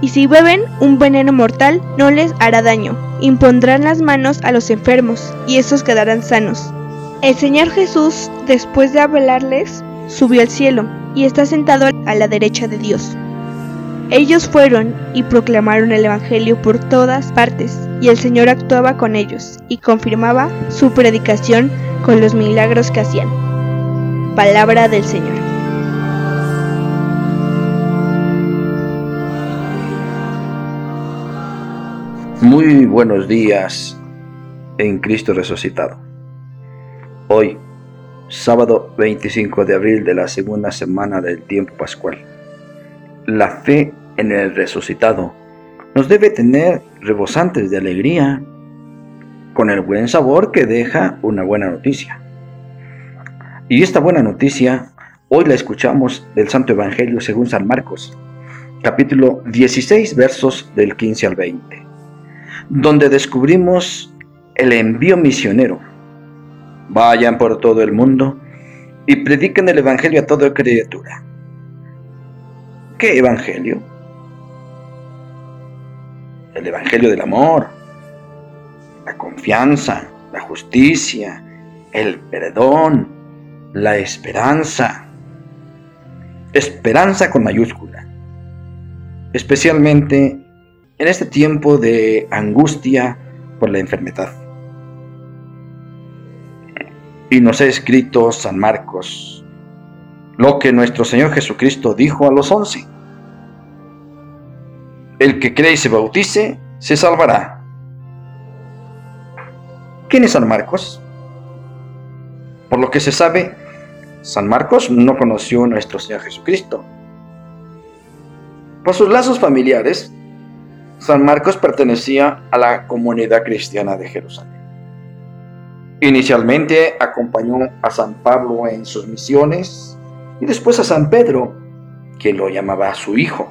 y si beben un veneno mortal no les hará daño. Impondrán las manos a los enfermos y estos quedarán sanos. El Señor Jesús, después de hablarles, subió al cielo y está sentado a la derecha de Dios. Ellos fueron y proclamaron el Evangelio por todas partes, y el Señor actuaba con ellos y confirmaba su predicación con los milagros que hacían. Palabra del Señor. Muy buenos días en Cristo resucitado. Hoy, sábado 25 de abril de la segunda semana del tiempo pascual. La fe en el resucitado nos debe tener rebosantes de alegría con el buen sabor que deja una buena noticia. Y esta buena noticia hoy la escuchamos del Santo Evangelio según San Marcos, capítulo 16 versos del 15 al 20 donde descubrimos el envío misionero. Vayan por todo el mundo y prediquen el Evangelio a toda criatura. ¿Qué Evangelio? El Evangelio del amor, la confianza, la justicia, el perdón, la esperanza. Esperanza con mayúscula. Especialmente en este tiempo de angustia por la enfermedad. Y nos ha escrito San Marcos lo que nuestro Señor Jesucristo dijo a los once. El que cree y se bautice, se salvará. ¿Quién es San Marcos? Por lo que se sabe, San Marcos no conoció a nuestro Señor Jesucristo. Por sus lazos familiares, San Marcos pertenecía a la comunidad cristiana de Jerusalén. Inicialmente acompañó a San Pablo en sus misiones y después a San Pedro, quien lo llamaba su hijo.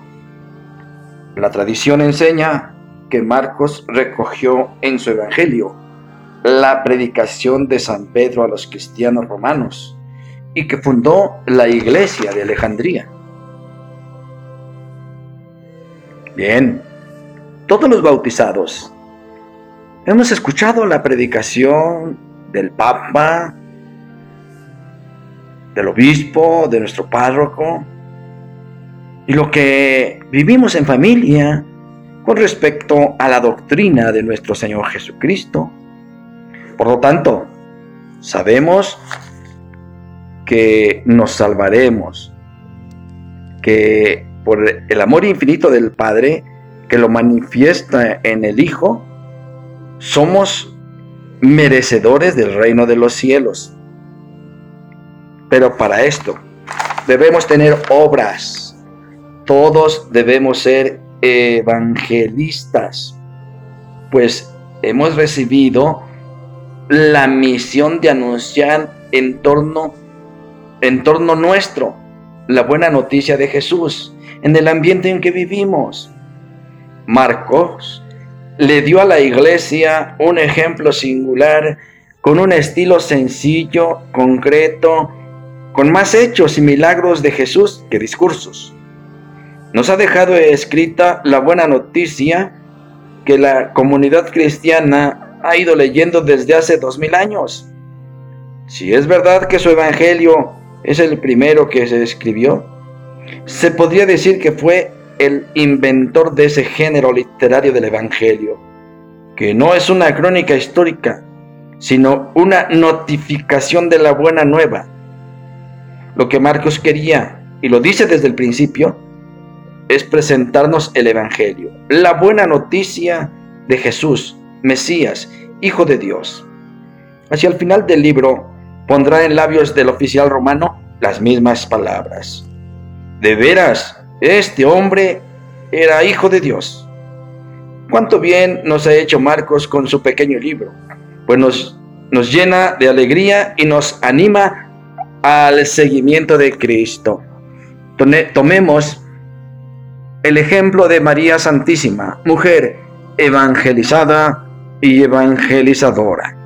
La tradición enseña que Marcos recogió en su evangelio la predicación de San Pedro a los cristianos romanos y que fundó la iglesia de Alejandría. Bien, todos los bautizados hemos escuchado la predicación del Papa, del obispo, de nuestro párroco, y lo que vivimos en familia con respecto a la doctrina de nuestro Señor Jesucristo. Por lo tanto, sabemos que nos salvaremos, que por el amor infinito del Padre, que lo manifiesta en el Hijo, somos merecedores del reino de los cielos. Pero para esto debemos tener obras. Todos debemos ser evangelistas, pues hemos recibido la misión de anunciar en torno, en torno nuestro la buena noticia de Jesús en el ambiente en que vivimos. Marcos le dio a la iglesia un ejemplo singular con un estilo sencillo, concreto, con más hechos y milagros de Jesús que discursos. Nos ha dejado escrita la buena noticia que la comunidad cristiana ha ido leyendo desde hace dos mil años. Si es verdad que su evangelio es el primero que se escribió, se podría decir que fue el inventor de ese género literario del Evangelio, que no es una crónica histórica, sino una notificación de la buena nueva. Lo que Marcos quería, y lo dice desde el principio, es presentarnos el Evangelio, la buena noticia de Jesús, Mesías, Hijo de Dios. Hacia el final del libro pondrá en labios del oficial romano las mismas palabras. De veras, este hombre era hijo de Dios. cuánto bien nos ha hecho Marcos con su pequeño libro, pues nos, nos llena de alegría y nos anima al seguimiento de Cristo. Tomemos el ejemplo de María Santísima, mujer evangelizada y evangelizadora.